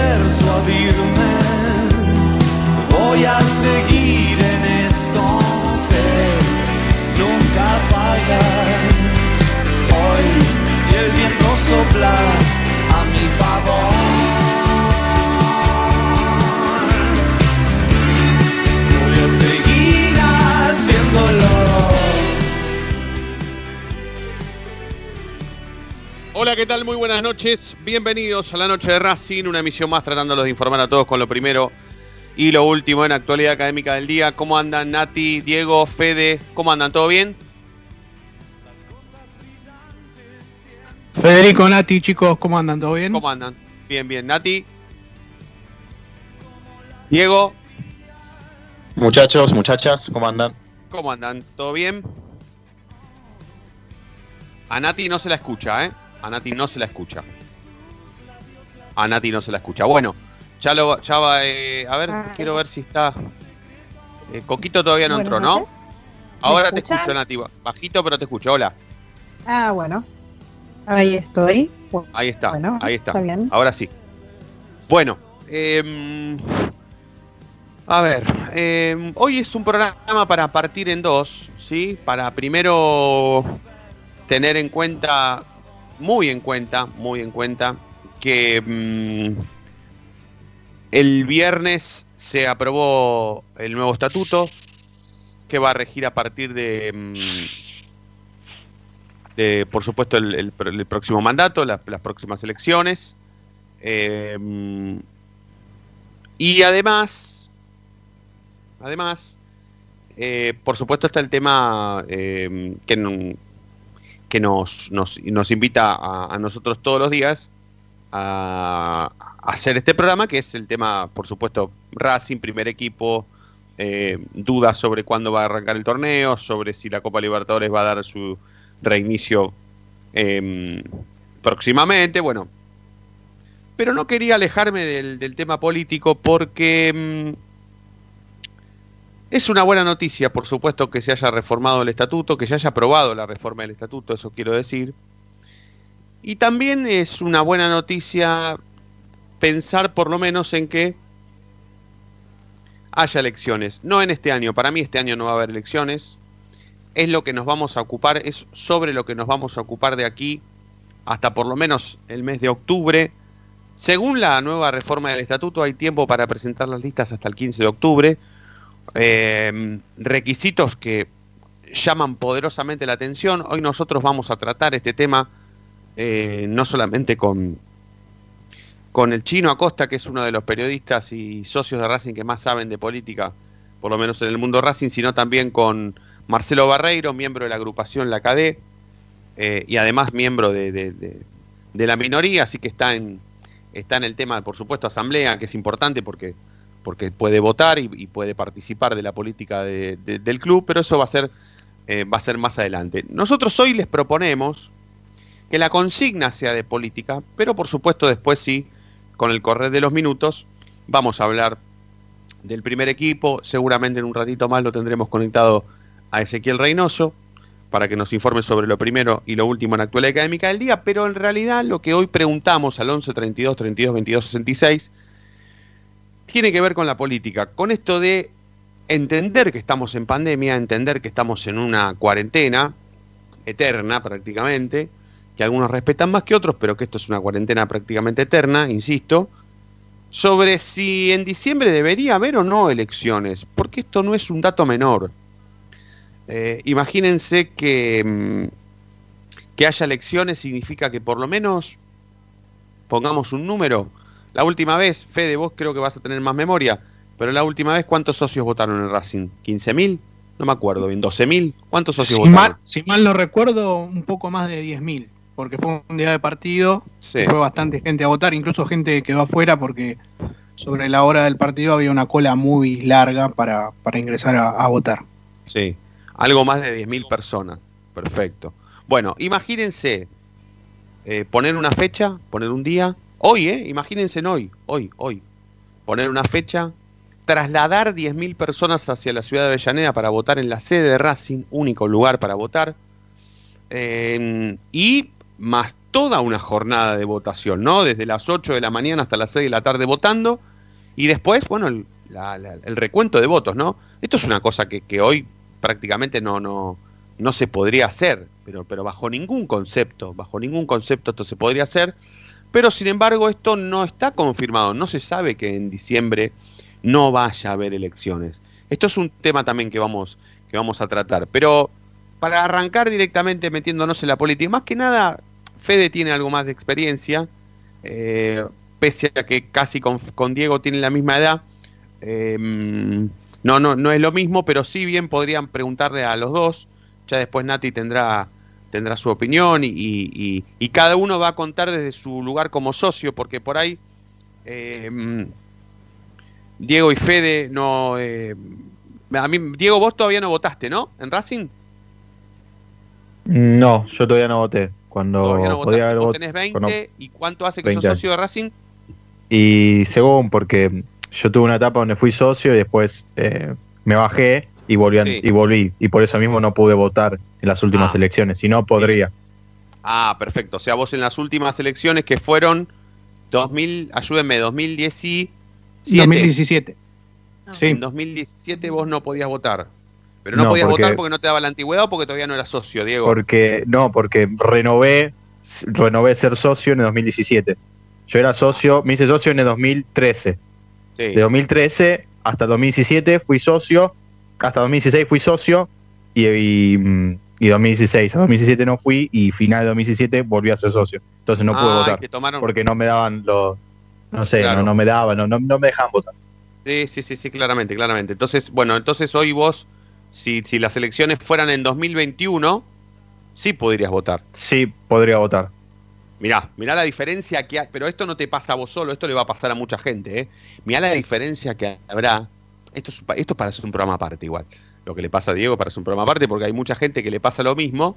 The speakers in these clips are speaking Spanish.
Persuadirme, voy a seguir en esto, sé, nunca fallar. Hoy y el viento sopla a mi favor. Hola, ¿qué tal? Muy buenas noches. Bienvenidos a la noche de Racing, una emisión más tratándolos de informar a todos con lo primero y lo último en actualidad académica del día. ¿Cómo andan Nati, Diego, Fede? ¿Cómo andan? ¿Todo bien? Federico, Nati, chicos, ¿cómo andan? ¿Todo bien? ¿Cómo andan? Bien, bien. Nati. Diego, Muchachos, muchachas, ¿cómo andan? ¿cómo andan? ¿Todo bien? A Nati no se la escucha, ¿eh? A Nati no se la escucha. A Nati no se la escucha. Bueno, ya lo ya va. eh, a ver, Ah, quiero ver si está. eh, Coquito todavía no entró, ¿no? Ahora te escucho, Nati. Bajito, pero te escucho. Hola. Ah, bueno. Ahí estoy. Bueno, Ahí está. Bueno, ahí está. está bien. Ahora sí. Bueno, em, a ver. em, hoy es un programa para partir en dos, ¿sí? Para primero tener en cuenta, muy en cuenta, muy en cuenta, que mm, el viernes se aprobó el nuevo estatuto que va a regir a partir de, mm, de por supuesto, el, el pr- el próximo mandato, la- las próximas elecciones. Eh, mm, y además, además, eh, por supuesto está el tema eh, que, que nos, nos, nos invita a, nosotros todos los días a, hacer este programa, que es el tema, por supuesto, Racing, primer equipo, eh, dudas sobre cuándo va a arrancar el torneo, sobre si la Copa Libertadores va a dar su reinicio eh, próximamente, bueno. Pero no quería alejarme del, del tema político porque mm, es una buena noticia, por supuesto, que se haya reformado el estatuto, que se haya aprobado la reforma del estatuto, eso quiero decir. Y también es una buena noticia pensar por lo menos en que haya elecciones. No en este año, para mí este año no va a haber elecciones. Es lo que nos vamos a ocupar, es sobre lo que nos vamos a ocupar de aquí hasta por lo menos el mes de octubre. Según la nueva reforma del estatuto, hay tiempo para presentar las listas hasta el 15 de octubre. Eh, requisitos que llaman poderosamente la atención. Hoy nosotros vamos a tratar este tema eh, no solamente con, con el chino Acosta, que es uno de los periodistas y socios de Racing que más saben de política, por lo menos en el mundo Racing, sino también con Marcelo Barreiro, miembro de la agrupación La CADE, eh, y además miembro de, de- de- de la minoría, así que está en, está en el tema, por supuesto, asamblea, que es importante porque, porque puede votar y, puede participar de la política de- del club, pero eso va a ser eh, va a ser más adelante. Nosotros hoy les proponemos que la consigna sea de política, pero por supuesto después sí, con el correr de los minutos, vamos a hablar del primer equipo, seguramente en un ratito más lo tendremos conectado a Ezequiel Reynoso para que nos informe sobre lo primero y lo último en la actualidad académica del día, pero en realidad lo que hoy preguntamos al 11 32 32 22 66 tiene que ver con la política, con esto de entender que estamos en pandemia, entender que estamos en una cuarentena eterna prácticamente, que algunos respetan más que otros, pero que esto es una cuarentena prácticamente eterna, insisto, sobre si en diciembre debería haber o no elecciones, porque esto no es un dato menor. Eh, imagínense que, mm, que haya elecciones significa que por lo menos pongamos un número. La última vez, Fede, vos creo que vas a tener más memoria, pero la última vez, ¿cuántos socios votaron en Racing? ¿15.000? No me acuerdo bien. ¿12.000? ¿Cuántos socios Si votaron? mal, si mal no recuerdo, un poco más de 10.000, porque fue un día de partido, Sí. fue bastante gente a votar, incluso gente quedó afuera porque sobre la hora del partido había una cola muy larga para, para ingresar a, a votar. Sí, algo más de 10.000 personas. Perfecto. Bueno, imagínense eh, poner una fecha, poner un día. Hoy, ¿eh? Imagínense en hoy, hoy, hoy. Poner una fecha, trasladar 10.000 personas hacia la ciudad de Avellaneda para votar en la sede de Racing, único lugar para votar. eh, y más toda una jornada de votación, ¿no? Desde las 8 de la mañana hasta las 6 de la tarde votando. Y después, bueno, el, la- la- el recuento de votos, ¿no? Esto es una cosa que, que hoy prácticamente no, no, no se podría hacer, pero, pero bajo ningún concepto, bajo ningún concepto esto se podría hacer. Pero sin embargo, esto no está confirmado, no se sabe que en diciembre no vaya a haber elecciones. Esto es un tema también que vamos, que vamos a tratar. Pero para arrancar directamente metiéndonos en la política, más que nada, Fede tiene algo más de experiencia, eh, pese a que casi con, Diego tiene la misma edad. eh, no, no, no es lo mismo, pero sí bien podrían preguntarle a los dos. Ya después Nati tendrá, tendrá su opinión y, y- y- cada uno va a contar desde su lugar como socio, porque por ahí eh, Diego y Fede no... eh, a mí, Diego, vos todavía no votaste, ¿no? ¿En Racing? No, yo todavía no voté. Cuando no podía haber votado. tenés 20 cuando- y ¿cuánto hace que 20 sos socio de Racing? Y según, porque yo tuve una etapa donde fui socio y después eh, me bajé y volví, Sí. y volví. Y por eso mismo no pude votar en las últimas Ah. elecciones. Si no, podría. Ah, perfecto. O sea, vos en las últimas elecciones que fueron 2000, ayúdenme, 2017. 2017. Sí. En 2017 vos no podías votar. Pero no, No, podías porque- votar porque no te daba la antigüedad o porque todavía no eras socio, Diego. Porque, no, porque renové, renové ser socio en el 2017. Yo era socio, me hice socio en el 2013. Sí. De 2013 hasta 2017 fui socio, hasta 2016 fui socio y, y, mm, y 2016 a 2017 no fui y final de 2017 volví a ser socio. Entonces no pude Ah, votar tomaron... porque no me daban los, no sé, Claro. no, no me daban, no, no, no me dejaban votar. Sí, sí, sí, sí, claramente, claramente. Entonces, bueno, entonces hoy vos, si, si las elecciones fueran en 2021, sí podrías votar. Sí, podría votar. Mirá, mirá la diferencia que hay, pero esto no te pasa a vos solo, esto le va a pasar a mucha gente, ¿eh? Mirá la diferencia que habrá. Esto es, esto es para hacer un programa aparte igual. Lo que le pasa a Diego para hacer un programa aparte, porque hay mucha gente que le pasa lo mismo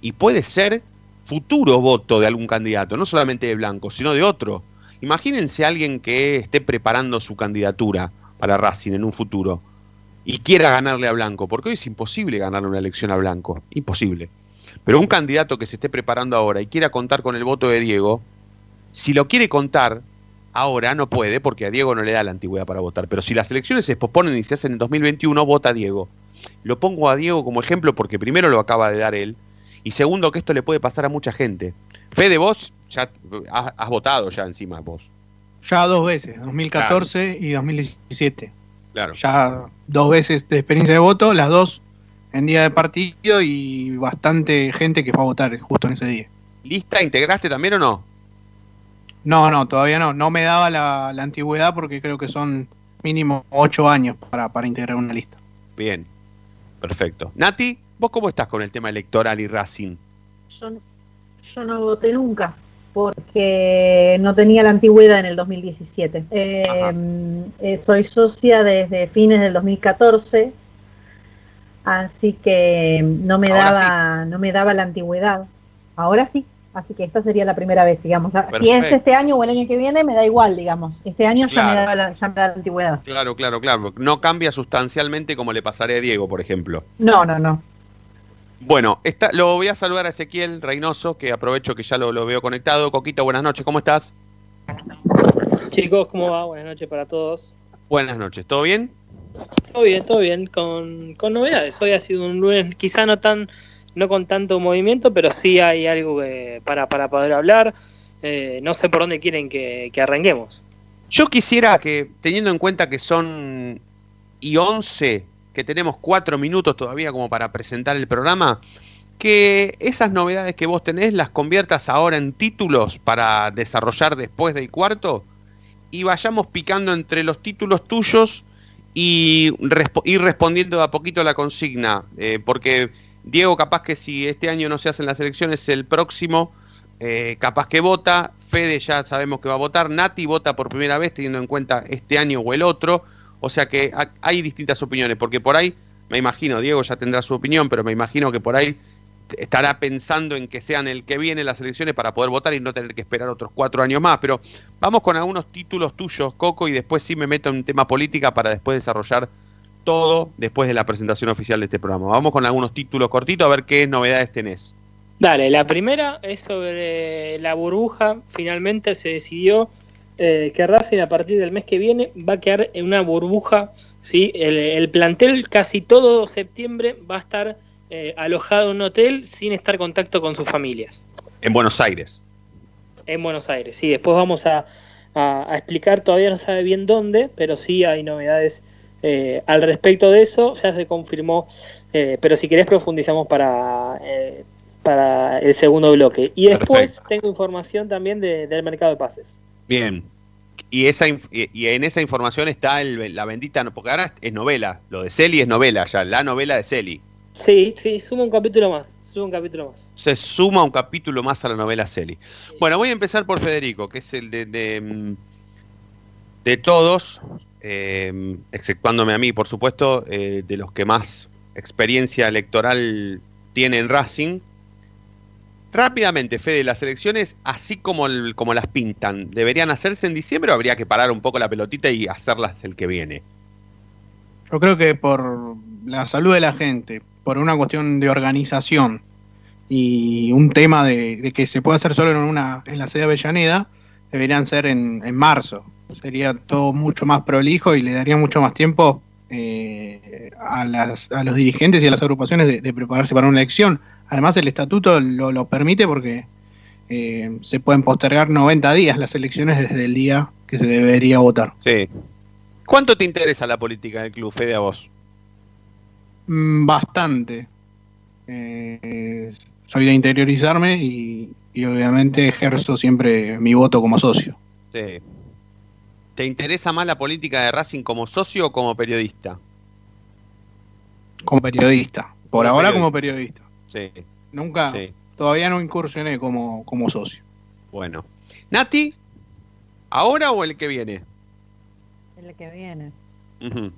y puede ser futuro voto de algún candidato, no solamente de Blanco, sino de otro. Imagínense a alguien que esté preparando su candidatura para Racing en un futuro y quiera ganarle a Blanco, porque hoy es imposible ganarle una elección a Blanco, imposible. Pero un candidato que se esté preparando ahora y quiera contar con el voto de Diego, si lo quiere contar ahora no puede porque a Diego no le da la antigüedad para votar. Pero si las elecciones se posponen y se hacen en 2021, vota Diego. Lo pongo a Diego como ejemplo porque primero lo acaba de dar él y segundo que esto le puede pasar a mucha gente. Fede, vos ya has, has votado ya encima vos. Ya dos veces, 2014 y 2017. Claro. Ya dos veces de experiencia de voto, las dos en día de partido y bastante gente que fue a votar justo en ese día. ¿Lista integraste también o no? No, no, todavía no. No me daba la, la antigüedad porque creo que son mínimo ocho años para, para integrar una lista. Bien. Perfecto. Nati, ¿vos cómo estás con el tema electoral y Racing? Yo, no- yo no voté nunca porque no tenía la antigüedad en el 2017. Eh, eh, soy socia desde fines del 2014, así que no me Ahora daba no me daba la antigüedad. Ahora sí, así que esta sería la primera vez, digamos. Si es este año o el año que viene, me da igual, digamos. Este año ya, me Claro. daba la, ya me da la antigüedad. Claro, claro, claro. No cambia sustancialmente como le pasaré a Diego, por ejemplo. No, no, no. Bueno, está, lo voy a saludar a Ezequiel Reynoso, que aprovecho que ya lo, lo veo conectado. Coquito, buenas noches, ¿cómo estás? Chicos, ¿cómo va? Buenas noches para todos. Buenas noches, ¿todo bien? Todo bien, todo bien, con, con novedades. Hoy ha sido un lunes quizá no tan no con tanto movimiento, pero sí hay algo que- para, para poder hablar. Eh, no sé por dónde quieren que, que arranquemos. Yo quisiera que, teniendo en cuenta que son y 11, que tenemos 4 minutos todavía como para presentar el programa, que esas novedades que vos tenés las conviertas ahora en títulos para desarrollar después del cuarto y vayamos picando entre los títulos tuyos y ir respondiendo de a poquito la consigna, eh, porque Diego capaz que si este año no se hacen las elecciones, el próximo eh, capaz que vota, Fede ya sabemos que va a votar, Nati vota por primera vez teniendo en cuenta este año o el otro, o sea que ha- hay distintas opiniones, porque por ahí, me imagino, Diego ya tendrá su opinión, pero me imagino que por ahí estará pensando en que sean el que viene las elecciones para poder votar y no tener que esperar otros cuatro años más, pero vamos con algunos títulos tuyos, Coco, y después sí me meto en tema política para después desarrollar todo después de la presentación oficial de este programa. Vamos con algunos títulos cortitos a ver qué novedades tenés. Dale, la primera es sobre la burbuja. Finalmente se decidió eh, que Racing a partir del mes que viene va a quedar en una burbuja. ¿sí? El, el plantel casi todo septiembre va a estar eh, alojado en un hotel sin estar en contacto con sus familias. En Buenos Aires. En Buenos Aires, sí. Después vamos a, a- a explicar, todavía no sabe bien dónde, pero sí hay novedades eh, al respecto de eso. Ya se confirmó, eh, pero si querés profundizamos para, eh, para el segundo bloque. Y después Perfecto. tengo información también de- del mercado de pases. Bien. Y, esa, y en esa información está el- la bendita, porque ahora es novela, lo de Celi es novela ya, la novela de Celi. Sí, sí, suma un capítulo más. Suma un capítulo más. Se suma un capítulo más a la novela Celi. Bueno, voy a empezar por Federico, que es el de, de, de todos, eh, exceptuándome a mí, por supuesto, eh, de los que más experiencia electoral tiene en Racing. Rápidamente, Fede, las elecciones, así como, el- como las pintan, ¿deberían hacerse en diciembre o habría que parar un poco la pelotita y hacerlas el que viene? Yo creo que por la salud de la gente, por una cuestión de organización y un tema de, que se puede hacer solo en una en la sede de Avellaneda, deberían ser en, en marzo. Sería todo mucho más prolijo y le daría mucho más tiempo eh, a, las, a los dirigentes y a las agrupaciones de, de prepararse para una elección. Además, el estatuto lo, lo permite porque eh, se pueden postergar 90 días las elecciones desde el día que se debería votar. Sí. ¿Cuánto te interesa la política del club, Fede, a vos? Mm, Bastante. Eh, soy de interiorizarme y, y obviamente ejerzo siempre mi voto como socio. Sí. ¿Te interesa más la política de Racing como socio o como periodista? Como periodista. Por Como ahora periodista. como periodista. Sí, Nunca, sí. todavía no incursioné como, como socio. Bueno. Nati, ¿ahora o el que viene? El que viene. En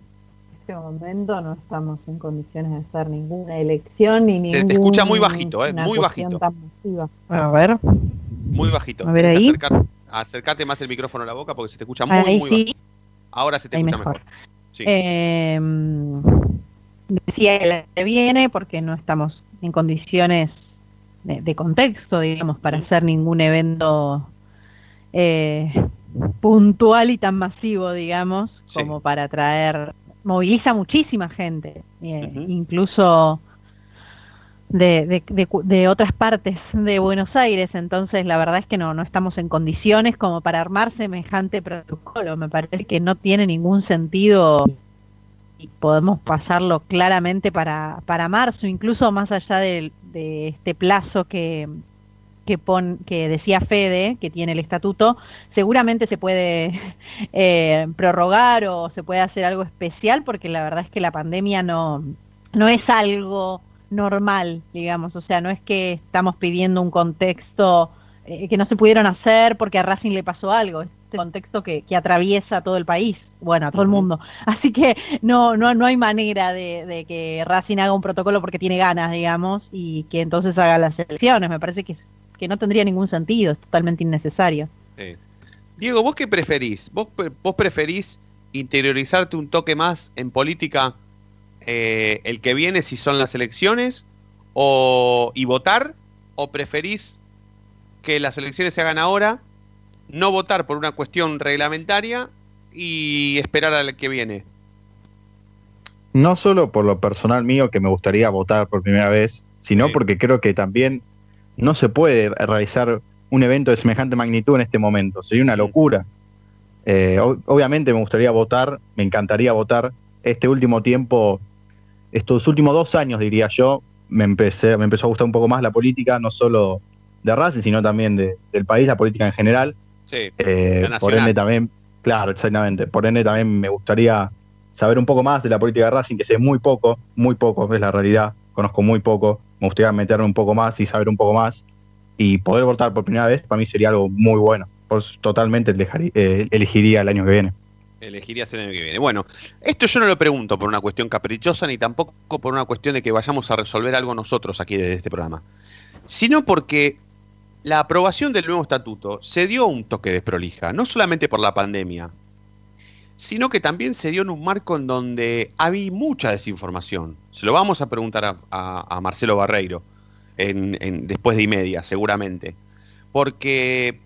este momento no estamos en condiciones de hacer ninguna elección ni Se te ninguna escucha muy bajito, eh, muy bajito. tan. A ver, Muy bajito. A ver ahí. acercar- acercate más el micrófono a la boca porque se te escucha muy, ahí muy sí, bajo. Ahora se te ahí escucha mejor. mejor. Sí. Eh, decía el que viene porque no estamos en condiciones de, de contexto, digamos, para hacer ningún evento eh, puntual y tan masivo, digamos, Sí. como para traer, moviliza muchísima gente, eh, incluso de, de, de de otras partes de Buenos Aires, entonces la verdad es que no, no estamos en condiciones como para armar semejante protocolo, me parece que no tiene ningún sentido y podemos pasarlo claramente para, para marzo, incluso más allá del- de, este plazo que, que, pon, que decía Fede, que tiene el estatuto, seguramente se puede eh, prorrogar o se puede hacer algo especial, porque la verdad es que la pandemia no, no es algo normal, digamos, o sea, no es que estamos pidiendo un contexto eh, que no se pudieron hacer porque a Racing le pasó algo, es este contexto que, que atraviesa a todo el país, bueno, a todo el mundo. Así que no, no, no hay manera de, de que Racing haga un protocolo porque tiene ganas, digamos, y que entonces haga las elecciones. Me parece que, que no tendría ningún sentido, es totalmente innecesario. Sí. Diego, ¿vos qué preferís? ¿Vos, pre- vos preferís interiorizarte un toque más en política eh, el que viene si son las elecciones o, y votar? ¿O preferís que las elecciones se hagan ahora, no votar por una cuestión reglamentaria y esperar al que viene. No solo por lo personal mío, que me gustaría votar por primera vez, sino Sí. porque creo que también no se puede realizar un evento de semejante magnitud en este momento. Sería una locura. Eh, obviamente me gustaría votar, me encantaría votar. Este último tiempo, estos últimos dos años, diría yo, me, empecé, me empezó a gustar un poco más la política, no solo de Racing, sino también de- del país, la política en general. Sí, Eh, por ende también, claro, exactamente. Por ende también me gustaría saber un poco más de la política de Racing, que sé muy poco, muy poco, es la realidad. Conozco muy poco. Me gustaría meterme un poco más y saber un poco más. Y poder votar por primera vez para mí sería algo muy bueno. Pues totalmente eh, elegiría el año que viene. Elegirías el año que viene. Bueno, esto yo no lo pregunto por una cuestión caprichosa ni tampoco por una cuestión de que vayamos a resolver algo nosotros aquí desde este programa, sino porque la aprobación del nuevo estatuto se dio un toque desprolija, no solamente por la pandemia, sino que también se dio en un marco en donde había mucha desinformación. Se lo vamos a preguntar a, Marcelo Barreiro después de y media, seguramente. Porque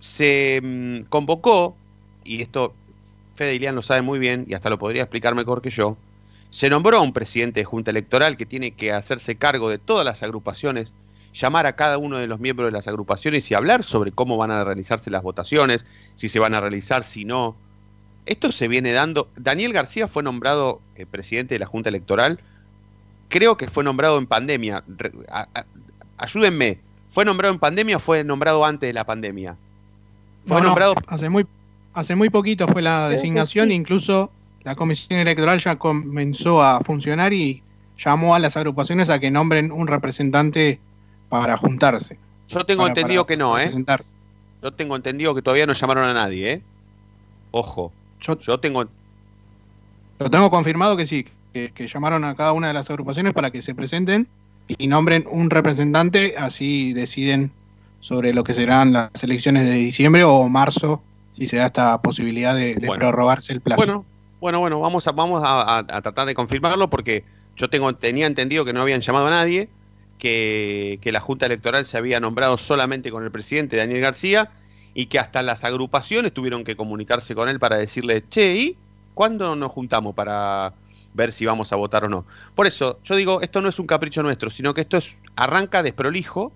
se mm, convocó, y esto Fede Ilián lo sabe muy bien y hasta lo podría explicar mejor que yo, se nombró a un presidente de Junta Electoral que tiene que hacerse cargo de todas las agrupaciones, llamar a cada uno de los miembros de las agrupaciones y hablar sobre cómo van a realizarse las votaciones, si se van a realizar, si no. Esto se viene dando. Daniel García fue nombrado eh, presidente de la Junta Electoral. Creo que fue nombrado en pandemia. Re- a- a- ayúdenme. ¿Fue nombrado en pandemia o fue nombrado antes de la pandemia? Fue No, no, nombrado. hace muy hace muy poquito fue la designación, sí. incluso la comisión electoral ya comenzó a funcionar y llamó a las agrupaciones a que nombren un representante para juntarse. Yo tengo para- entendido para que no, ¿eh? Yo tengo entendido que todavía no llamaron a nadie, ¿eh? Ojo. Yo Yo tengo. lo tengo confirmado que sí, que, que llamaron a cada una de las agrupaciones para que se presenten y nombren un representante, así deciden sobre lo que serán las elecciones de diciembre o marzo, si se da esta posibilidad de, de Bueno. prorrogarse el plazo. Bueno, bueno, bueno, vamos a, vamos a, a- a tratar de confirmarlo porque yo tengo, tenía entendido que no habían llamado a nadie, que, que la Junta Electoral se había nombrado solamente con el presidente Daniel García y que hasta las agrupaciones tuvieron que comunicarse con él para decirle, che, ¿y cuándo nos juntamos para ver si vamos a votar o no? Por eso, yo digo, esto no es un capricho nuestro, sino que esto es arranca desprolijo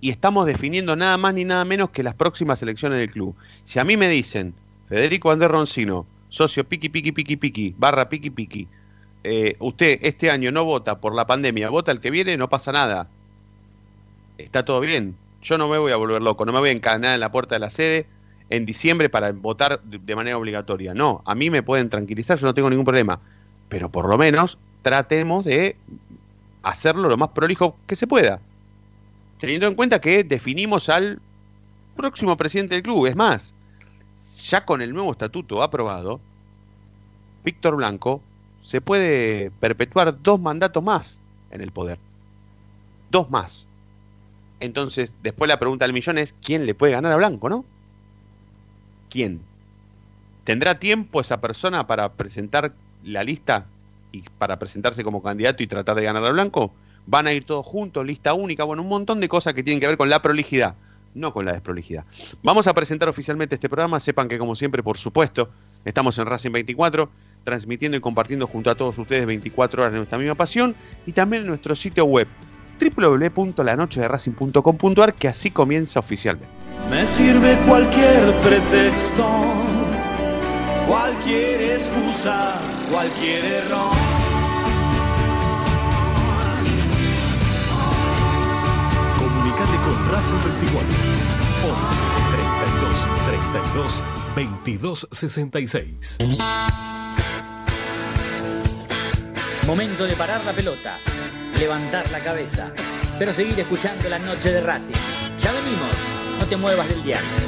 y estamos definiendo nada más ni nada menos que las próximas elecciones del club. Si a mí me dicen, Federico Andrés Roncino, socio piqui piqui piqui piqui, barra piqui piqui, eh, usted este año no vota por la pandemia, vota el que viene, no pasa nada. Está todo bien. Yo no me voy a volver loco, no me voy a encadenar en la puerta de la sede en diciembre para votar de manera obligatoria. No, a mí me pueden tranquilizar, yo no tengo ningún problema. Pero por lo menos tratemos de hacerlo lo más prolijo que se pueda. Teniendo en cuenta que definimos al próximo presidente del club. Es más, ya con el nuevo estatuto aprobado, Víctor Blanco se puede perpetuar dos mandatos más en el poder. Dos más. Entonces, después la pregunta del millón es, ¿quién le puede ganar a Blanco, no? ¿Quién? ¿Tendrá tiempo esa persona para presentar la lista y para presentarse como candidato y tratar de ganar a Blanco? ¿Van a ir todos juntos, lista única? Bueno, un montón de cosas que tienen que ver con la prolijidad, no con la desprolijidad. Vamos a presentar oficialmente este programa. Sepan que, como siempre, por supuesto, estamos en Racing 24, transmitiendo y compartiendo junto a todos ustedes 24 horas de nuestra misma pasión y también en nuestro sitio web www.lanochederacing.com.ar que así comienza oficialmente. Me sirve cualquier pretexto, cualquier excusa, cualquier error. Racing 24 11 32 32 22 66. Momento de parar la pelota, levantar la cabeza, pero seguir escuchando la noche de Racing. Ya venimos, no te muevas del diario.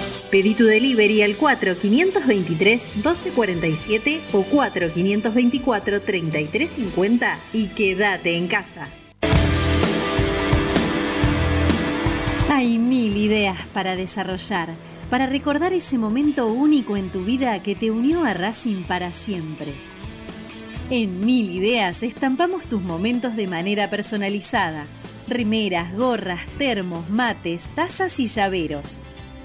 Pedí tu delivery al 4523-1247 o 4524-3350 y quédate en casa. Hay mil ideas para desarrollar, para recordar ese momento único en tu vida que te unió a Racing para siempre. En Mil Ideas estampamos tus momentos de manera personalizada. Rimeras, gorras, termos, mates, tazas y llaveros.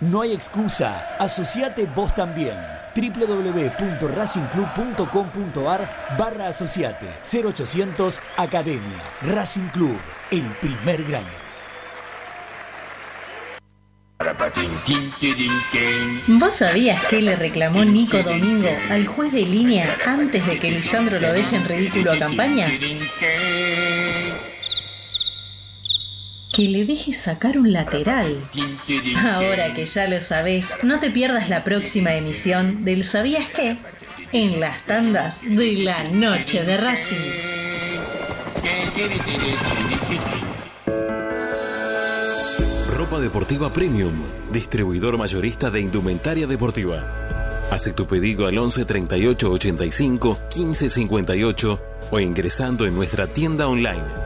No hay excusa, asociate vos también. www.racingclub.com.ar barra asociate 0800 Academia Racing Club, el primer grande. ¿Vos sabías que le reclamó Nico Domingo al juez de línea antes de que Lisandro lo deje en ridículo a campaña? Que le dejes sacar un lateral. Ahora que ya lo sabes, no te pierdas la próxima emisión del ¿Sabías qué? En las tandas de la noche de Racing. Ropa Deportiva Premium, distribuidor mayorista de indumentaria deportiva. Hace tu pedido al 11 38 85 15 58 o ingresando en nuestra tienda online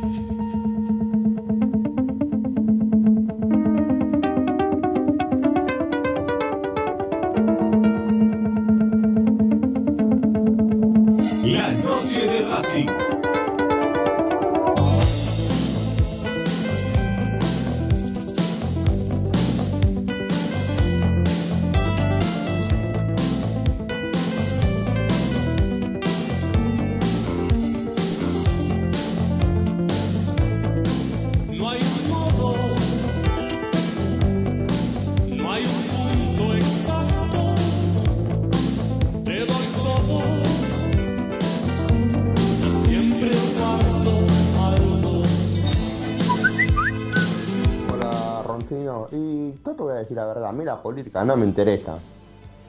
No me interesa.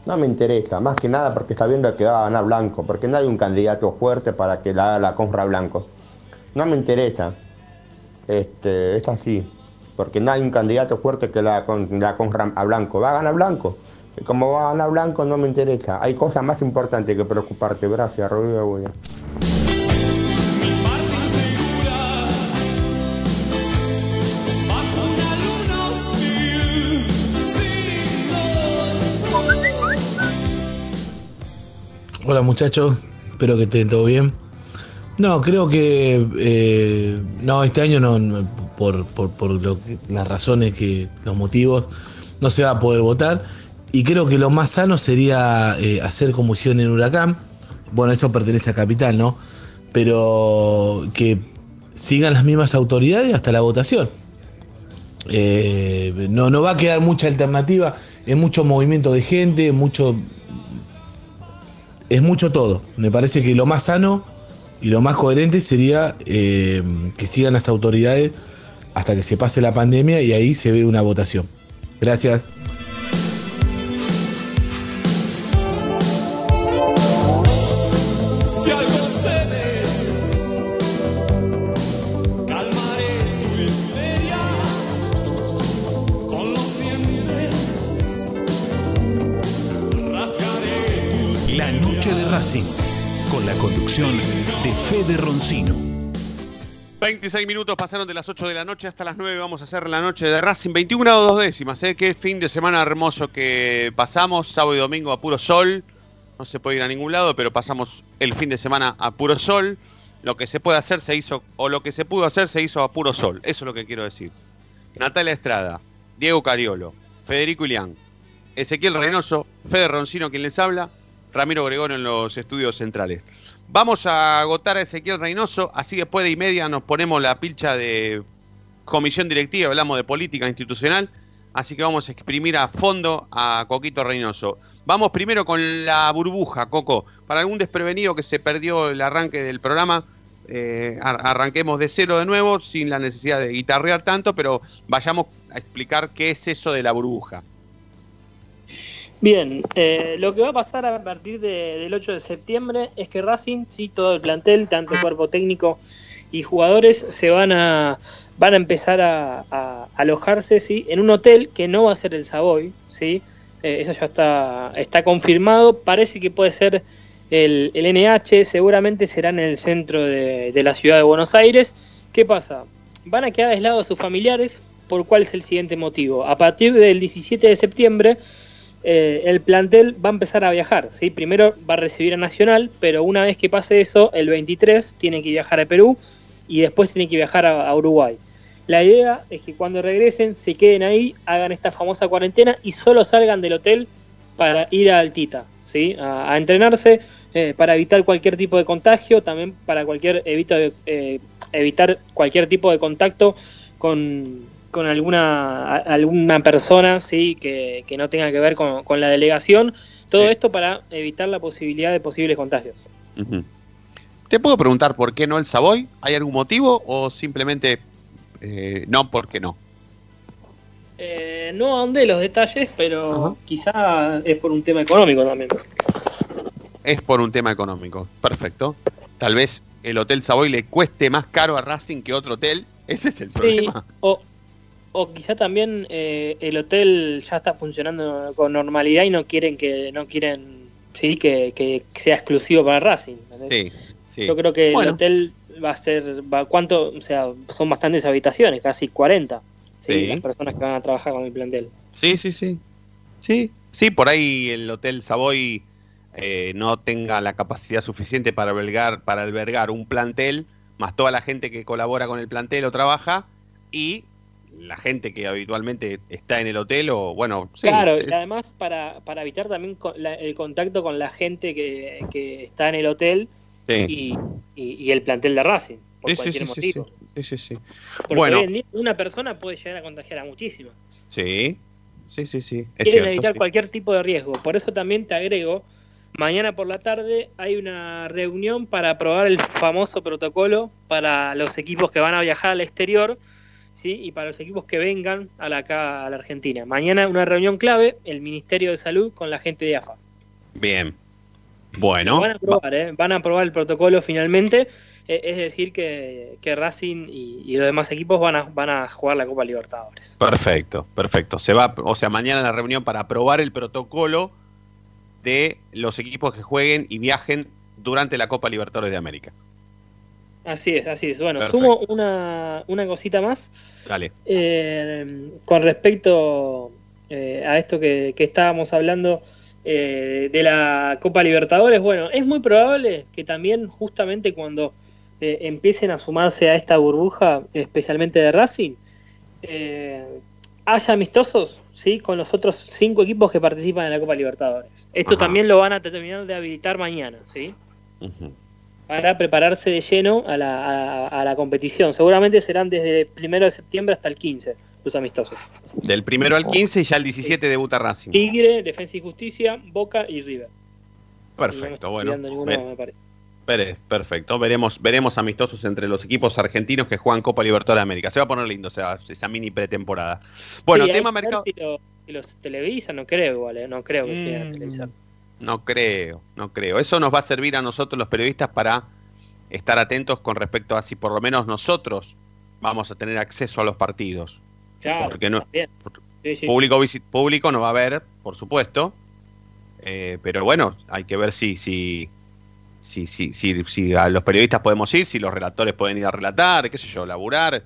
No me interesa, más que nada porque está viendo que va a ganar Blanco, porque no hay un candidato fuerte para que la haga la compra Blanco. No me interesa. Este, es así, porque no hay un candidato fuerte que la, la compra a Blanco. Va a ganar Blanco. Y como va a ganar Blanco no me interesa. Hay cosas más importantes que preocuparte. Gracias, Rodrigo Hola muchachos, espero que estén todo bien. No, creo que eh, no, este año no, por, las razones que, los motivos, no se va a poder votar. Y creo que lo más sano sería eh, hacer como hicieron en Huracán. Bueno, eso pertenece a Capital, ¿no? Pero que sigan las mismas autoridades hasta la votación. Eh, no, no va a quedar mucha alternativa. Es mucho movimiento de gente, mucho es mucho todo. Me parece que lo más sano Y lo más coherente sería eh, que sigan las autoridades hasta que se pase la pandemia y ahí se ve una votación. Gracias. 26 minutos pasaron de las 8 de la noche hasta las 9. Vamos a hacer la noche de Racing. 21 a 2 décimas. ¿eh? Qué fin de semana hermoso que pasamos. Sábado y domingo a puro sol. No se puede ir a ningún lado, pero pasamos el fin de semana a puro sol. Lo que se puede hacer se hizo, o lo que se pudo hacer se hizo a puro sol. Eso es lo que quiero decir. Natalia Estrada, Diego Cariolo, Federico Ilián, Ezequiel Reynoso, Fede Roncino quien les habla, Ramiro Gregorio en los estudios centrales. Vamos a agotar a Ezequiel Reynoso, así después de y media nos ponemos la pilcha de comisión directiva, hablamos de política institucional, así que vamos a exprimir a fondo a Coquito Reynoso. Vamos primero con la burbuja, Coco. Para algún desprevenido que se perdió el arranque del programa, eh, ar- arranquemos de cero de nuevo, sin la necesidad de guitarrear tanto, pero vayamos a explicar qué es eso de la burbuja. Bien, eh, lo que va a pasar a partir de- del 8 de septiembre es que Racing, sí, todo el plantel, tanto cuerpo técnico y jugadores, se van a, van a empezar a, alojarse sí, en un hotel que no va a ser el Savoy, ¿sí? Eh, eso ya está, está confirmado, parece que puede ser el, el NH, seguramente será en el centro de, de la ciudad de Buenos Aires. ¿Qué pasa? Van a quedar aislados sus familiares, ¿por cuál es el siguiente motivo? A partir del 17 de septiembre, eh, el plantel va a empezar a viajar. ¿sí? Primero va a recibir a Nacional, pero una vez que pase eso, el 23 tiene que viajar a Perú y después tiene que viajar a, Uruguay. La idea es que cuando regresen se queden ahí, hagan esta famosa cuarentena y solo salgan del hotel para ir a Altita, ¿sí? a, a entrenarse eh, para evitar cualquier tipo de contagio, también para cualquier evita, eh, evitar cualquier tipo de contacto con, con alguna, alguna persona ¿sí? que, que no tenga que ver con, con la delegación. Todo esto para evitar la posibilidad de posibles contagios. ¿Te puedo preguntar por qué no el Savoy? ¿Hay algún motivo o simplemente eh, no porque no? Eh, no ahondé los detalles, pero quizá es por un tema económico también. Es por un tema económico. Perfecto. Tal vez el Hotel Savoy le cueste más caro a Racing que otro hotel. Ese es el Sí, problema. o, o quizá también eh, el hotel ya está funcionando con normalidad y no quieren que no quieren sí que, que sea exclusivo para Racing. Sí, sí. Yo creo que Bueno. el hotel va a ser va, cuánto, o sea, son bastantes habitaciones, casi 40. Sí, Sí. las personas que van a trabajar con el plantel. Sí, sí, sí. Sí, sí, por ahí el Hotel Savoy eh, no tenga la capacidad suficiente para albergar, para albergar un plantel, más toda la gente que colabora con el plantel o trabaja, y la gente que habitualmente está en el hotel o, bueno, sí, claro, y además para, para evitar también con la- el contacto con la gente que, que está en el hotel sí. y, y- y el plantel de Racing, por Sí, sí, cualquier sí, sí, motivo. sí, sí, sí. Porque Bueno, hoy en día una persona puede llegar a contagiar a muchísimas. sí, sí, sí, sí, es Quieren cierto, evitar sí. cualquier tipo de riesgo. Por eso también te agrego, mañana por la tarde hay una reunión para aprobar el famoso protocolo para los equipos que van a viajar al exterior ¿sí? y para los equipos que vengan a la, acá a la Argentina. Mañana una reunión clave, el Ministerio de Salud con la gente de AFA. Bien. Bueno, Van a aprobar, ¿eh? van a aprobar el protocolo finalmente. eh, es decir, que, que Racing y, y los demás equipos van a, van a jugar la Copa Libertadores. Perfecto, perfecto. Se va, o sea, mañana la reunión para aprobar el protocolo de los equipos que jueguen y viajen durante la Copa Libertadores de América. Así es, así es. Bueno, Perfecto. sumo una, una cosita más. Dale. Eh, con respecto eh, a esto que, que estábamos hablando eh, de la Copa Libertadores, bueno, es muy probable que también justamente cuando eh, empiecen a sumarse a esta burbuja, especialmente de Racing, haya amistosos ¿sí? con los otros cinco equipos que participan en la Copa Libertadores. Esto Ajá. también lo van a terminar de habilitar mañana, ¿sí? Ujú. Para prepararse de lleno a la, a, a la competición. Seguramente serán desde el primero de septiembre hasta el 15 los amistosos. Del primero al 15 y ya el 17 debuta Racing. Tigre, Defensa y Justicia, Boca y River. Perfecto, No bueno. ninguno, me parece. Pere- Perfecto, veremos, veremos amistosos entre los equipos argentinos que juegan Copa Libertadores de América. Se va a poner lindo o sea, esa mini pretemporada. Bueno, Sí, tema mercado. Si, lo- si los televisan, no creo igual, eh, no creo que sea Mm. televisar. No creo, no creo. Eso nos va a servir a nosotros los periodistas para estar atentos con respecto a si por lo menos nosotros vamos a tener acceso a los partidos. Claro, Porque no- también. Sí, sí. Público, público no va a haber, por supuesto. Eh, pero bueno, hay que ver si, si, si, si, si, si a los periodistas podemos ir, si los relatores pueden ir a relatar, qué sé yo, laburar.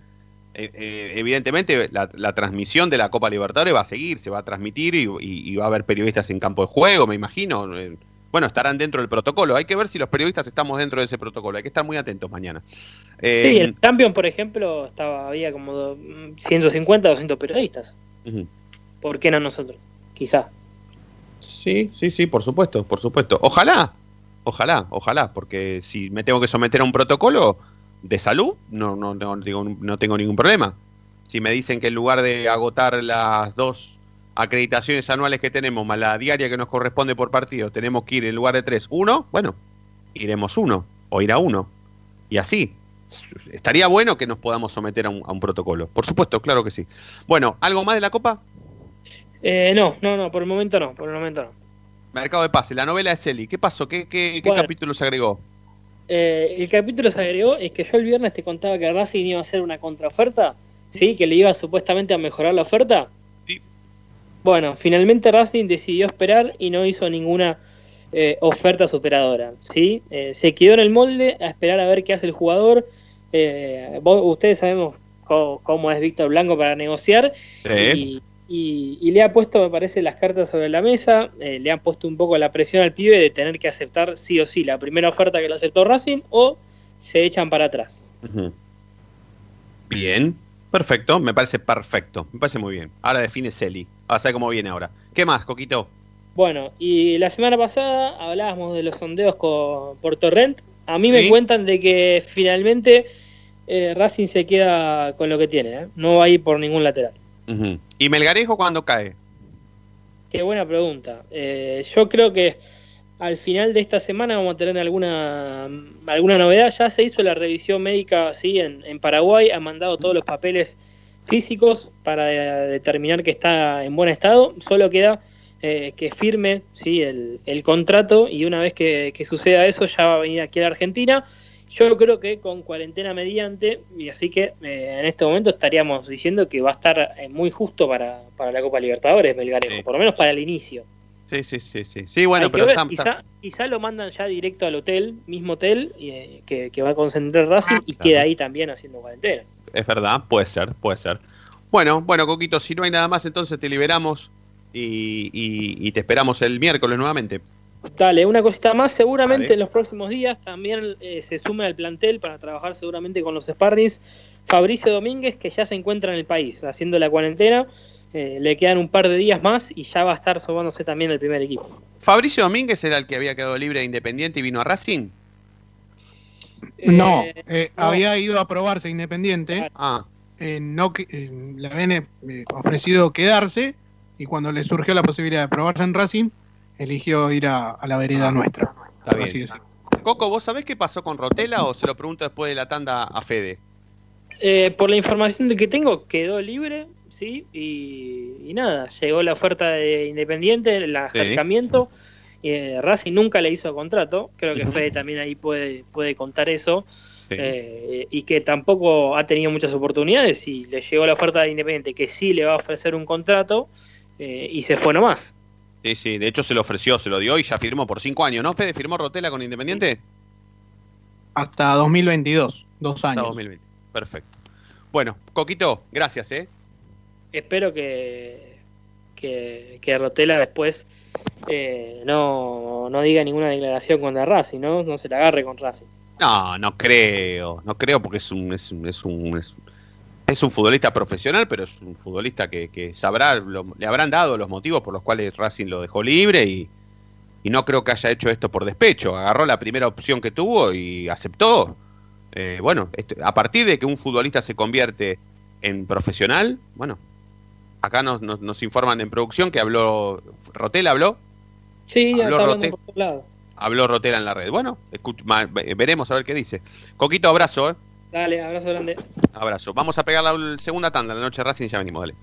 Eh, eh, evidentemente la, la transmisión de la Copa Libertadores va a seguir, se va a transmitir y, y- y va a haber periodistas en campo de juego, me imagino. Eh, bueno, estarán dentro del protocolo. Hay que ver si los periodistas estamos dentro de ese protocolo. Hay que estar muy atentos mañana. Eh, Sí, el Champion, por ejemplo, estaba había como do- 150, 200 periodistas. ujú. ¿Por qué no nosotros? Quizá. Sí, sí, sí, por supuesto, por supuesto. Ojalá, ojalá, ojalá, porque si me tengo que someter a un protocolo de salud, no, no, no, digo, no tengo ningún problema. Si me dicen que en lugar de agotar las dos acreditaciones anuales que tenemos, más la diaria que nos corresponde por partido, tenemos que ir en lugar de tres, uno, bueno, iremos uno, o ir a uno. Y así. Estaría bueno que nos podamos someter a un, a un protocolo. Por supuesto, claro que sí. Bueno, ¿algo más de la Copa? Eh, no, no, no, por el momento no, por el momento no. Mercado de Pase, la novela de Celi. ¿Qué pasó? ¿Qué, qué, qué Bueno. capítulo se agregó? Eh, el capítulo se agregó es que yo el viernes te contaba que Racing iba a hacer una contraoferta, ¿sí? Que le iba supuestamente a mejorar la oferta. Sí. Bueno, finalmente Racing decidió esperar y no hizo ninguna eh, oferta superadora, ¿sí? Eh, se quedó en el molde a esperar a ver qué hace el jugador. Eh, vos- ustedes sabemos cómo, es Víctor Blanco para negociar y, y- y le ha puesto, me parece, las cartas sobre la mesa, eh, le han puesto un poco la presión al pibe de tener que aceptar sí o sí la primera oferta que le aceptó Racing o se echan para atrás. Bien, perfecto, me parece perfecto, me parece muy bien. Ahora define Celi, a ver cómo viene ahora. ¿Qué más, Coquito? Bueno, y la semana pasada hablábamos de los sondeos con, por Torrent. A mí me cuentan de que finalmente eh, Racing se queda con lo que tiene, ¿eh? no va a ir por ningún lateral. ¿Y Melgarejo cuándo cae? Qué buena pregunta. Eh, yo creo que al final de esta semana vamos a tener alguna, alguna novedad. Ya se hizo la revisión médica ¿sí? en, Paraguay, ha mandado todos los papeles físicos para determinar que está en buen estado. Solo queda eh, que firme ¿sí? el, el contrato y una vez que, que suceda eso ya va a venir aquí a la Argentina. Yo creo que con cuarentena mediante, y así que eh, en este momento estaríamos diciendo que va a estar eh, muy justo para, para la Copa Libertadores, Melgarejo, por lo menos para el inicio. Sí, sí, sí, sí. Sí, bueno, Hay pero tam- quizá, quizá lo mandan ya directo al hotel, mismo hotel, y, eh, que, que va a concentrar Racing y Claro. queda ahí también haciendo cuarentena. es verdad, puede ser, puede ser. Bueno, bueno, Coquito, si no hay nada más, entonces te liberamos y, y- y te esperamos el miércoles nuevamente. Dale, una cosita más, seguramente Dale. en los próximos días también eh, se sume al plantel para trabajar seguramente con los Sparrings Fabricio Domínguez, que ya se encuentra en el país haciendo la cuarentena. Eh, le quedan un par de días más y ya va a estar sumándose también el primer equipo. ¿Fabricio Domínguez era el que había quedado libre de Independiente y vino a Racing? No, Eh, no. había ido a probarse Independiente, Ah, eh, no que- eh, le habían ofrecido quedarse y cuando le surgió la posibilidad de probarse en Racing, eligió ir a, a la vereda nuestra. está así bien. Coco, ¿vos sabés qué pasó con Rotela o se lo pregunto después de la tanda a Fede? Eh, por la información de que tengo, quedó libre, sí, y, y nada, llegó la oferta de Independiente, el acercamiento. eh, Racing nunca le hizo contrato, creo que. Fede también ahí puede, puede contar eso, Sí. eh, y que tampoco ha tenido muchas oportunidades, y le llegó la oferta de Independiente que sí le va a ofrecer un contrato, eh, y se fue nomás. Sí, sí, de hecho se lo ofreció, se lo dio y ya firmó por cinco años, ¿no? Fede firmó Rotela con Independiente Hasta 2022, dos hasta años. 2020. Perfecto. Bueno, Coquito, gracias, ¿eh? Espero que, que, que Rotela después eh, no, no diga ninguna declaración contra Racing, ¿no? No se la agarre con Racing. No, no creo, no creo porque es un, es un, es un, es, un futbolista profesional, pero es un futbolista que, que sabrá, lo- le habrán dado los motivos por los cuales Racing lo dejó libre y, y no creo que haya hecho esto por despecho. Agarró la primera opción que tuvo y aceptó. Eh, bueno, esto- a partir de que un futbolista se convierte en profesional, bueno, acá nos, nos, nos informan en producción que habló, Rotel habló, Sí, Habló Rotel. por habló en la red. Bueno, escuch- ma- ve- veremos a ver qué dice. Coquito, abrazo, ¿eh? Dale, abrazo grande. Abrazo. Vamos a pegar la segunda tanda, la noche de Racing, ya venimos, dale.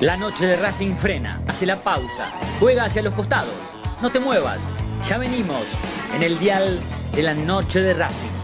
La noche de Racing frena, hace la pausa, juega hacia los costados. No te muevas, ya venimos en el dial de la noche de Racing.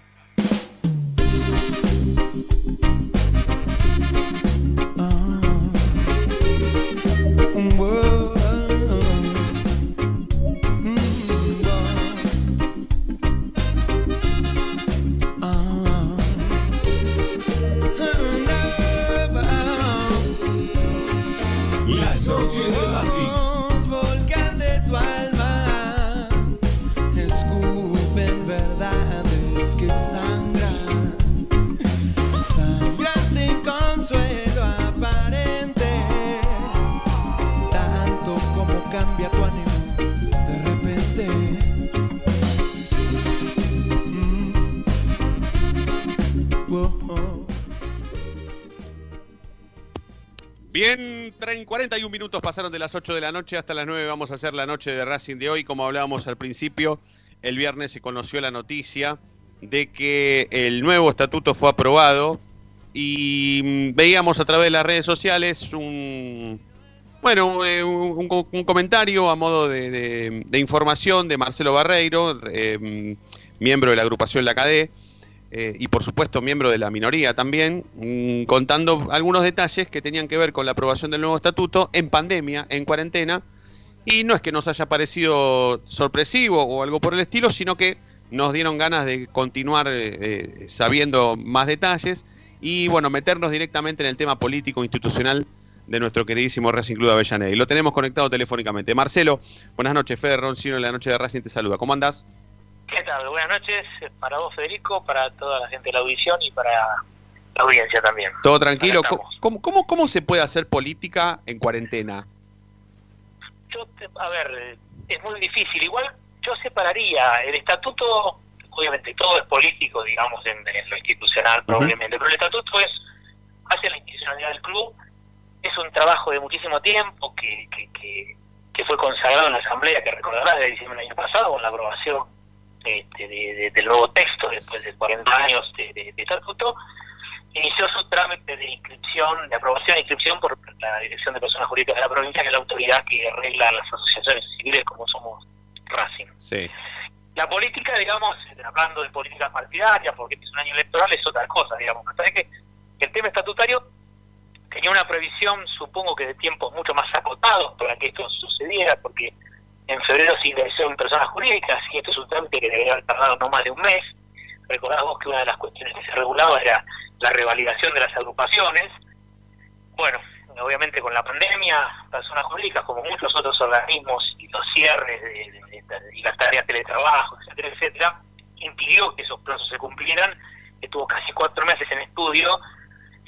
30, 41 minutos pasaron de las 8 de la noche hasta las 9. Vamos a hacer la noche de Racing de hoy. Como hablábamos al principio, el viernes se conoció la noticia de que el nuevo estatuto fue aprobado y mm, veíamos a través de las redes sociales un, bueno, eh, un, comentario a modo de información de Marcelo Barreiro, eh, miembro de la agrupación La Cadé, eh, y por supuesto miembro de la minoría también, mm, contando algunos detalles que tenían que ver con la aprobación del nuevo estatuto en pandemia, en cuarentena, y no es que nos haya parecido sorpresivo o algo por el estilo, sino que nos dieron ganas de continuar eh, eh, sabiendo más detalles y bueno, meternos directamente en el tema político institucional de nuestro queridísimo Racing Club de Avellaneda. Y lo tenemos conectado telefónicamente. Marcelo, buenas noches. Fede Roncino de la Noche de Racing te saluda. ¿Cómo andás? ¿Qué tal? Buenas noches para vos, Federico, para toda la gente de la audición y para la audiencia también. ¿Todo tranquilo? ¿Cómo, cómo, cómo, se puede hacer política en cuarentena? Yo, te- a ver, es muy difícil. Igual yo separaría el estatuto, obviamente todo es político, digamos, en, en lo institucional probablemente, pero el estatuto es hacia la institucionalidad del club, es un trabajo de muchísimo tiempo que, que, que, que fue consagrado en la Asamblea, que recordarás de diciembre del año pasado, con la aprobación este, de- de- del nuevo texto después de 40 años de, de- estatuto, inició su trámite de inscripción, de aprobación e inscripción por la Dirección de Personas Jurídicas de la provincia, que es la autoridad que regla las asociaciones civiles como somos Racing. Sí. La política, digamos, hablando de políticas partidarias, porque es un año electoral, es otra cosa, digamos. Parece que el tema estatutario tenía una previsión, supongo que de tiempos mucho más acotados para que esto sucediera, porque en febrero se ingresó en personas jurídicas y esto es un trámite que debería haber tardado no más de un mes. Recordad vos que una de las cuestiones que se regulaba era la revalidación de las agrupaciones. Bueno, obviamente con la pandemia, personas jurídicas, como muchos otros organismos y los cierres de- y las tareas de teletrabajo, etcétera, etcétera, impidió que esos plazos se cumplieran. Estuvo casi cuatro meses en estudio,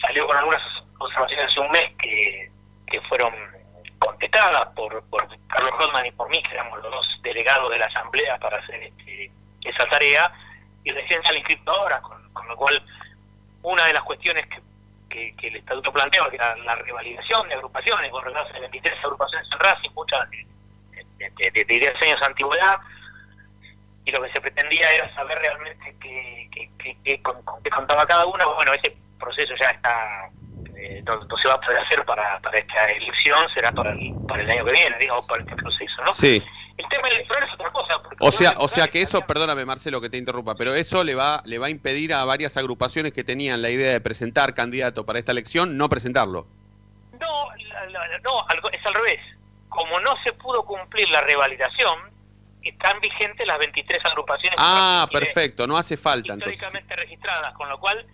salió con algunas observaciones hace un mes que, que fueron contestadas por, por Carlos Rodman y por mí, que éramos los dos delegados de la Asamblea para hacer este, esa tarea, y recién sale inscrito ahora, con, con lo cual una de las cuestiones que, el Estatuto planteaba, que era la revalidación de agrupaciones, vos recordás, hay 23 agrupaciones en Racing, muchas de, de, de- de 10 años de antigüedad, y lo que se pretendía era saber realmente qué con, con qué contaba cada una. Bueno, ese proceso ya está, eh, no, no se va a poder hacer para, para esta elección, será para el, para el año que viene, digamos, para este proceso, ¿no? Sí. El tema electoral es otra cosa, porque O sea, o sea que eso, perdóname Marcelo que te interrumpa, pero eso le va, le va a impedir a varias agrupaciones que tenían la idea de presentar candidato para esta elección no presentarlo. No, la- la- no, es al revés. Como no se pudo cumplir la revalidación, están vigentes las 23 agrupaciones Ah, que perfecto, no hace falta entonces. históricamente registradas, con lo cual,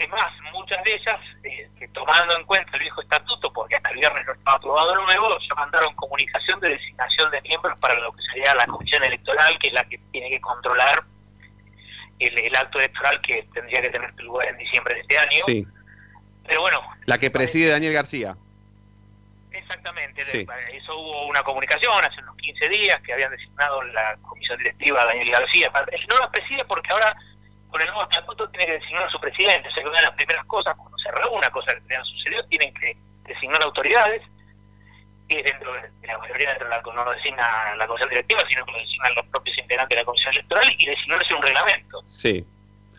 es más, muchas de ellas, eh, que tomando en cuenta el viejo estatuto, porque hasta el viernes no estaba aprobado el nuevo, ya mandaron comunicación de designación de miembros para lo que sería la comisión electoral, que es la que tiene que controlar el, el acto electoral que tendría que tener lugar en diciembre de este año. Sí, Pero bueno, la que preside Daniel García. Exactamente, Sí. eso hubo una comunicación hace unos 15 días que habían designado la comisión directiva a Daniel García. Él no la preside porque ahora con el nuevo estatuto tiene que designar a su presidente. O sea que una de las primeras cosas, cuando se reúna, cosa que no sucedió, tienen que designar autoridades y dentro de la mayoría de la, no lo designa la comisión directiva, sino que lo designan los propios integrantes de la comisión electoral y designarse un reglamento. Sí.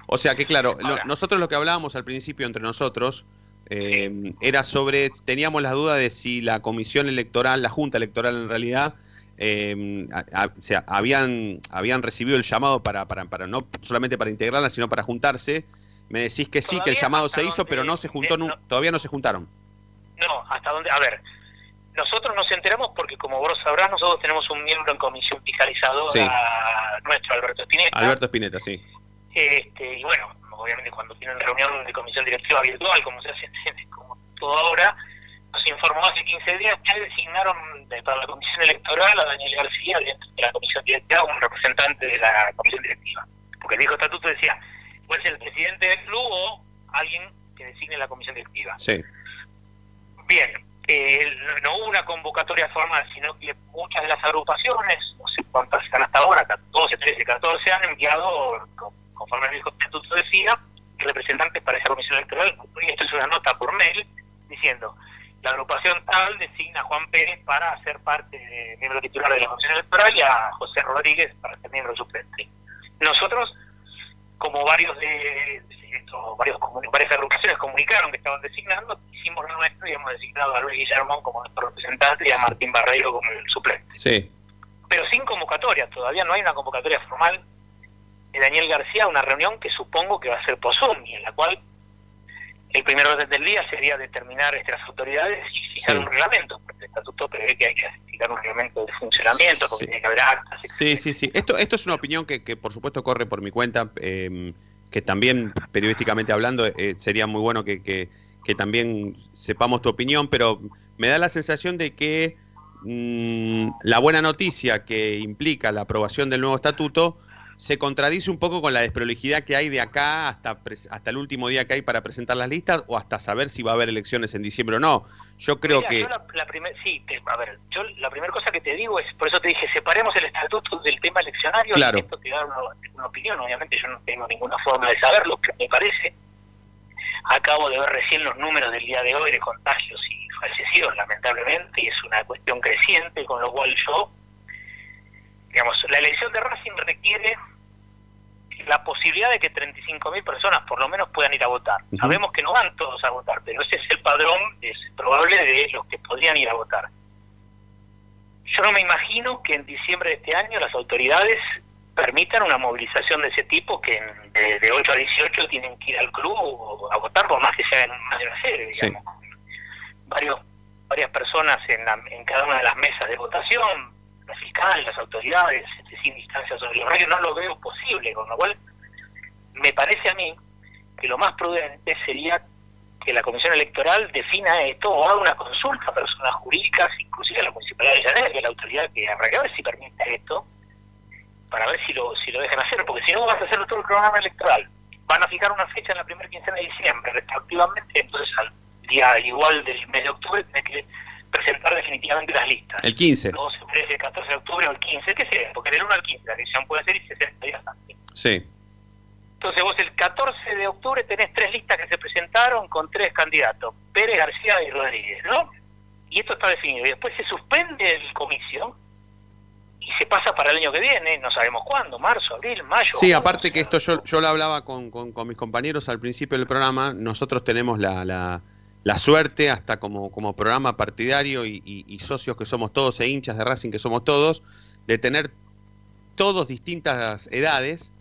O sea que claro, lo- nosotros lo que hablábamos al principio entre nosotros eh, era sobre, teníamos la duda de si la comisión electoral, la junta electoral en realidad, eh, a- a- o sea, habían, habían recibido el llamado para, para, para, no solamente para integrarla, sino para juntarse. Me decís que sí, que el llamado se hizo, pero no se juntó, nu- todavía no se juntaron. No, hasta donde, a ver, nosotros nos enteramos porque como vos sabrás, nosotros tenemos un miembro en comisión fiscalizadora, Sí. nuestro Alberto Spinetta, Alberto Spinetta, sí. este, y bueno, obviamente cuando tienen reunión de comisión directiva virtual, como se hace como todo ahora, nos informó hace 15 días que designaron de- para la comisión electoral a Daniel García dentro de la comisión directiva como representante de la comisión directiva. Porque el viejo estatuto decía, puede ser el presidente del club o alguien que designe la comisión directiva. Sí. Bien, eh, no hubo una convocatoria formal, sino que muchas de las agrupaciones, no sé cuántas están hasta ahora, 12, 13, 14, han enviado, con- conforme el viejo estatuto decía, representantes para esa comisión electoral. Y esto es una nota por mail diciendo, la agrupación tal designa a Juan Pérez para ser parte de miembro titular de la Comisión Electoral y a José Rodríguez para ser miembro suplente. Nosotros, como varios de, estos, varios varias agrupaciones comunicaron que estaban designando, hicimos lo nuestro y hemos designado a Luis Guillermo como nuestro representante y a Martín Barreiro como el suplente. Sí. Pero sin convocatoria, todavía no hay una convocatoria formal de Daniel García, una reunión que supongo que va a ser por Zoom y en la cual el primer orden del día sería determinar este, las autoridades y fijar Sí. un reglamento, porque el estatuto prevé que hay que fijar un reglamento de funcionamiento, porque tiene que haber actas, Sí, sí, sí. Esto, esto es una opinión que, que por supuesto corre por mi cuenta, eh, que también periodísticamente hablando eh, sería muy bueno que, que- que también sepamos tu opinión, pero me da la sensación de que mm, la buena noticia que implica la aprobación del nuevo estatuto se contradice un poco con la desprolijidad que hay de acá hasta, hasta el último día que hay para presentar las listas o hasta saber si va a haber elecciones en diciembre o no. Yo creo Mira, que... yo la, la primer, sí, te- a ver, yo la primera cosa que te digo es, por eso te dije, separemos el estatuto del tema eleccionario Claro. y esto te da una, una opinión, obviamente yo no tengo ninguna forma de saberlo, pero me parece, acabo de ver recién los números del día de hoy de contagios y fallecidos, lamentablemente, y es una cuestión creciente, con lo cual yo, digamos, la elección de Racing requiere la posibilidad de que 35.000 personas por lo menos puedan ir a votar. Sabemos que no van todos a votar, pero ese es el padrón, es probable de los que podrían ir a votar. Yo no me imagino que en diciembre de este año las autoridades permitan una movilización de ese tipo que en- de, de 8 a 18 tienen que ir al club o a votar por más que sea en más de una sede, digamos. Varios, varias personas en, la- en cada una de las mesas de votación, los fiscales, las autoridades, este, sin distancia sobre los horarios, no lo veo posible, con lo cual me parece a mí que lo más prudente sería que la Comisión Electoral defina esto o haga una consulta a personas jurídicas, inclusive a la Municipalidad de Llanera, que es la autoridad que habrá que ver si permite esto, para ver si lo, si lo dejan hacer, porque si no vas a hacer todo el programa electoral. Van a fijar una fecha en la primera quincena de diciembre, retroactivamente, entonces al día igual del mes de octubre tenés que presentar definitivamente las listas. El 15. 12, 13, 14 de octubre o el 15, que sea, porque del 1 al 15 la elección puede ser y 60 días antes. Sí. Entonces vos el 14 de octubre tenés tres listas que se presentaron con tres candidatos, Pérez, García y Rodríguez, ¿no? Y esto está definido. Y después se suspende el comicio y se pasa para el año que viene, no sabemos cuándo, marzo, abril, mayo. Sí, aparte que esto yo, yo lo hablaba con, con- con mis compañeros al principio del programa, nosotros tenemos la, la- la suerte, hasta como, como programa partidario y, socios que somos todos e hinchas de Racing que somos todos, de tener todos distintas edades.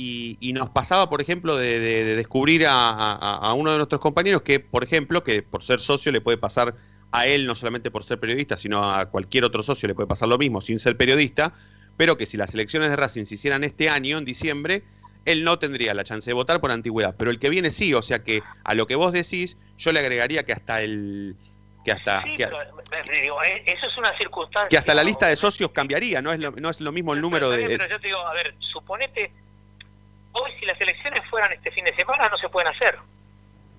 Y, nos pasaba, por ejemplo, de, de- de descubrir a, a- a uno de nuestros compañeros que, por ejemplo, que por ser socio le puede pasar a él, no solamente por ser periodista, sino a cualquier otro socio le puede pasar lo mismo sin ser periodista, pero que si las elecciones de Racing se hicieran este año, en diciembre, él no tendría la chance de votar por antigüedad, pero el que viene sí, o sea que a lo que vos decís, yo le agregaría que hasta el que hasta Sí, que, pero, digo, eh, eso es una circunstancia. que hasta la lista de socios cambiaría, no es lo, no es lo mismo el número de pero yo te digo, a ver, suponete, hoy si las elecciones fueran este fin de semana no se pueden hacer,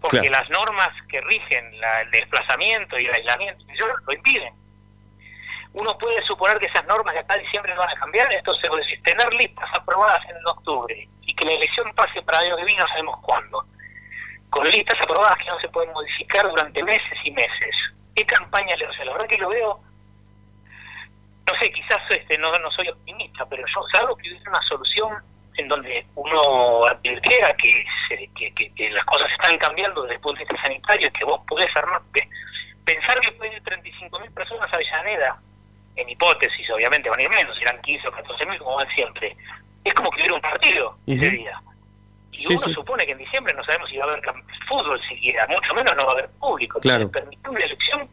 porque Claro. las normas que rigen la- el desplazamiento y el aislamiento yo, lo impiden. Uno puede suponer que esas normas de acá a diciembre no van a cambiar, entonces tener listas aprobadas en octubre y que la elección pase para año que no sabemos cuándo, con listas aprobadas que no se pueden modificar durante meses y meses. ¿Qué campaña le o sea, La verdad que lo veo no sé, quizás este, no, no soy optimista, pero yo salvo que hubiese una solución en donde uno advirtiera que, que, que- las cosas están cambiando desde el punto de vista sanitario que vos podés armar, que- pensar que pueden ir 35.000 personas a Avellaneda, en hipótesis, obviamente van a ir menos, irán 15 o 14.000 como van siempre, es como que hubiera un partido ese Ujú. día. Y Sí, uno sí. supone que en diciembre no sabemos si va a haber fútbol siquiera, mucho menos no va a haber público. Claro. Permitir una elección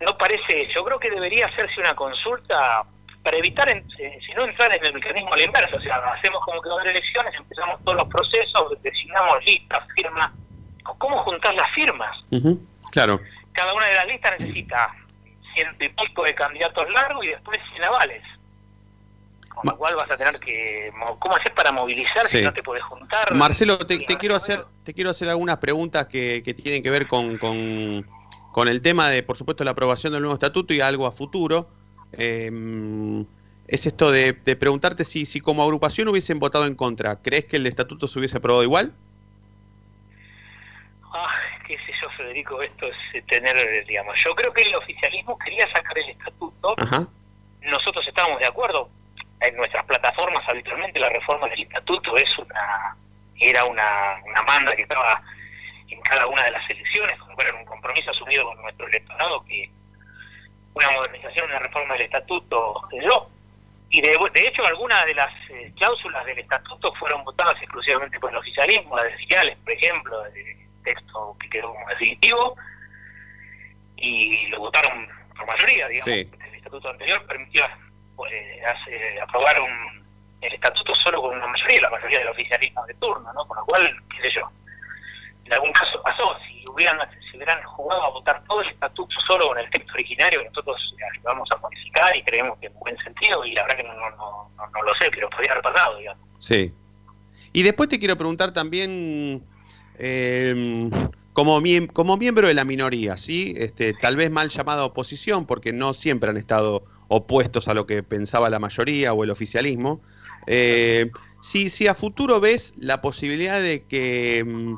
no parece, yo creo que debería hacerse una consulta para evitar, en- eh, si no entrar en el mecanismo a la inversa, o sea, hacemos como que va a haber elecciones, empezamos todos los procesos, designamos listas, firmas, ¿cómo juntar las firmas? Ujú, Claro. Cada una de las listas necesita ciento y pico de candidatos largos y después 100 avales. Con lo cual vas a tener que, mo- ¿cómo hacer para movilizar Sí. si no te podés juntar? Marcelo, te, te quiero hacer, te quiero hacer algunas preguntas que, que tienen que ver con, con, con el tema de, por supuesto, la aprobación del nuevo estatuto y algo a futuro. Eh, es esto de, de preguntarte si, si como agrupación hubiesen votado en contra. ¿Crees que el estatuto se hubiese aprobado igual? Ah, Federico, esto es eh, tener, eh, digamos, yo creo que el oficialismo quería sacar el estatuto, Ajá. nosotros estábamos de acuerdo, en nuestras plataformas habitualmente la reforma del estatuto es una, era una, una manda que estaba en cada una de las elecciones, como era un compromiso asumido con nuestro electorado que una modernización, una reforma del estatuto dio. Y de, de hecho algunas de las eh, cláusulas del estatuto fueron votadas exclusivamente por el oficialismo, las de filiales, por ejemplo, el texto que quedó como definitivo, y lo votaron por mayoría, digamos. Sí. El estatuto anterior permitió pues, hace- aprobar un, el estatuto solo con una mayoría, la mayoría del oficialismo de turno, ¿no? Con lo cual, qué sé yo, en algún caso pasó, si hubieran, si hubieran jugado a votar todo el estatuto solo con el texto originario, que nosotros vamos a modificar y creemos que en buen sentido, y la verdad que no, no, no, no- no lo sé, pero podría haber pasado, digamos. Sí. Y después te quiero preguntar también, eh, como, como miembro de la minoría, ¿sí? Este, tal vez mal llamada oposición, porque no siempre han estado opuestos a lo que pensaba la mayoría o el oficialismo. Eh, si, a futuro ves la posibilidad de que mm,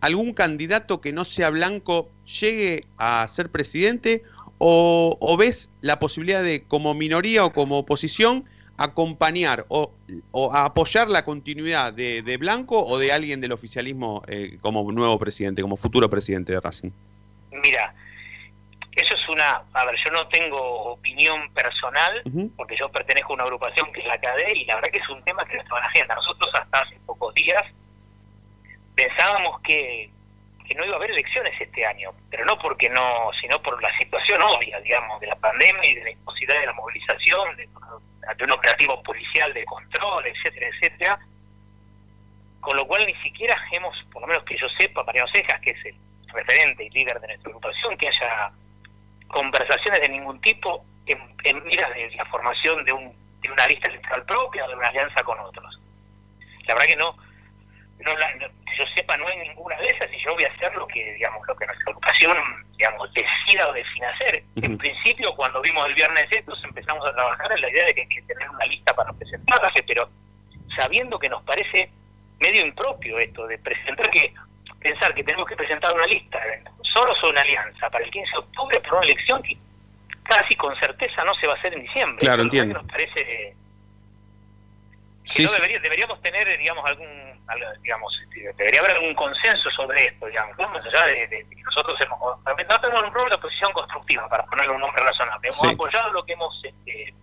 algún candidato que no sea blanco llegue a ser presidente, o ves la posibilidad de, como minoría o como oposición, acompañar o, o a apoyar la continuidad de, de Blanco o de alguien del oficialismo eh, como nuevo presidente, como futuro presidente de Racing. Mira, eso es una, a ver, yo no tengo opinión personal, porque yo pertenezco a una agrupación que es la CADE, y la verdad que es un tema que no estaba en la agenda. Nosotros hasta hace pocos días pensábamos que, que no iba a haber elecciones este año, pero no porque no, sino por la situación obvia, digamos, de la pandemia y de la imposibilidad de la movilización, de, de un operativo policial de control, etcétera, etcétera. Con lo cual ni siquiera hemos, por lo menos que yo sepa, Mariano Cejas, que es el referente y líder de nuestra agrupación, que haya conversaciones de ningún tipo en, en miras de la formación de, un, de una lista electoral propia o de una alianza con otros. La verdad que no, no, la- no- que yo sepa, no hay ninguna de esas y yo voy a hacer lo que, digamos, lo que nuestra agrupación, digamos, decida o defina hacer. En principio, cuando vimos el viernes estos, empezamos a trabajar en la idea de que hay que tener una lista para presentarse, pero sabiendo que nos parece medio impropio esto de presentar que pensar que tenemos que presentar una lista solo o una alianza para el 15 de octubre para una elección que casi con certeza no se va a hacer en diciembre. Claro, entiendo. Nos parece que Sí, no debería- deberíamos tener, digamos, algún, digamos, este, debería haber algún consenso sobre esto, digamos, más allá de, de- nosotros hemos, no tenemos un rol de oposición constructiva, para ponerle un nombre razonable, hemos Sí. apoyado lo que hemos este,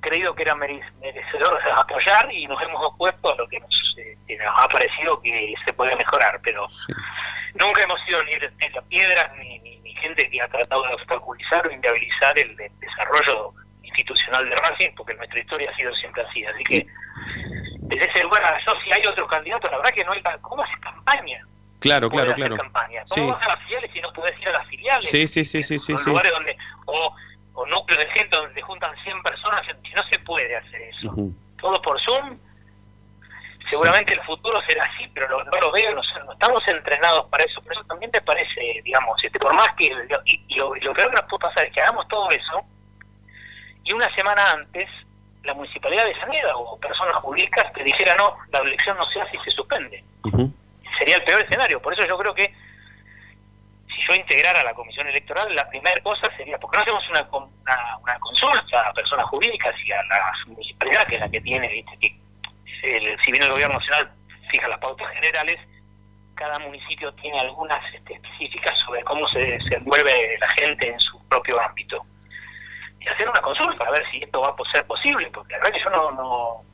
creído que era mere- merecedor de apoyar y nos hemos opuesto a lo que nos, eh, que nos ha parecido que se puede mejorar, pero nunca hemos sido ni de de piedras ni, ni, ni gente que ha tratado de obstaculizar o inviabilizar el, de- desarrollo institucional de Racing, porque nuestra historia ha sido siempre así. Así que desde ese lugar, yo si hay otros candidatos, la verdad que no hay... ¿Cómo haces campaña? Claro, ¿Cómo claro, claro. campaña? ¿Cómo Sí. vas a las filiales si no podés ir a las filiales? Sí, sí, sí, sí, sí, lugares donde... O, o núcleos de gente donde juntan 100 personas, si no se puede hacer eso. Ujú. Todo por Zoom, seguramente el futuro será así, pero lo- no lo veo, no, no estamos entrenados para eso. Pero eso también te parece, digamos, este, por más que... Y, y lo, y lo peor que nos puede pasar es que hagamos todo eso y una semana antes la municipalidad de Saneda o personas jurídicas te dijera no, la elección no se hace y se suspende. Sería el peor escenario. Por eso yo creo que si yo integrara la comisión electoral, la primera cosa sería, porque no hacemos una, una, una consulta a personas jurídicas y a la municipalidad, que es la que tiene, ¿viste? que el- si bien el gobierno nacional fija las pautas generales, cada municipio tiene algunas este, específicas sobre cómo se, se envuelve la gente en su propio ámbito. Y hacer una consulta para ver si esto va a ser posible, porque la verdad que yo no, no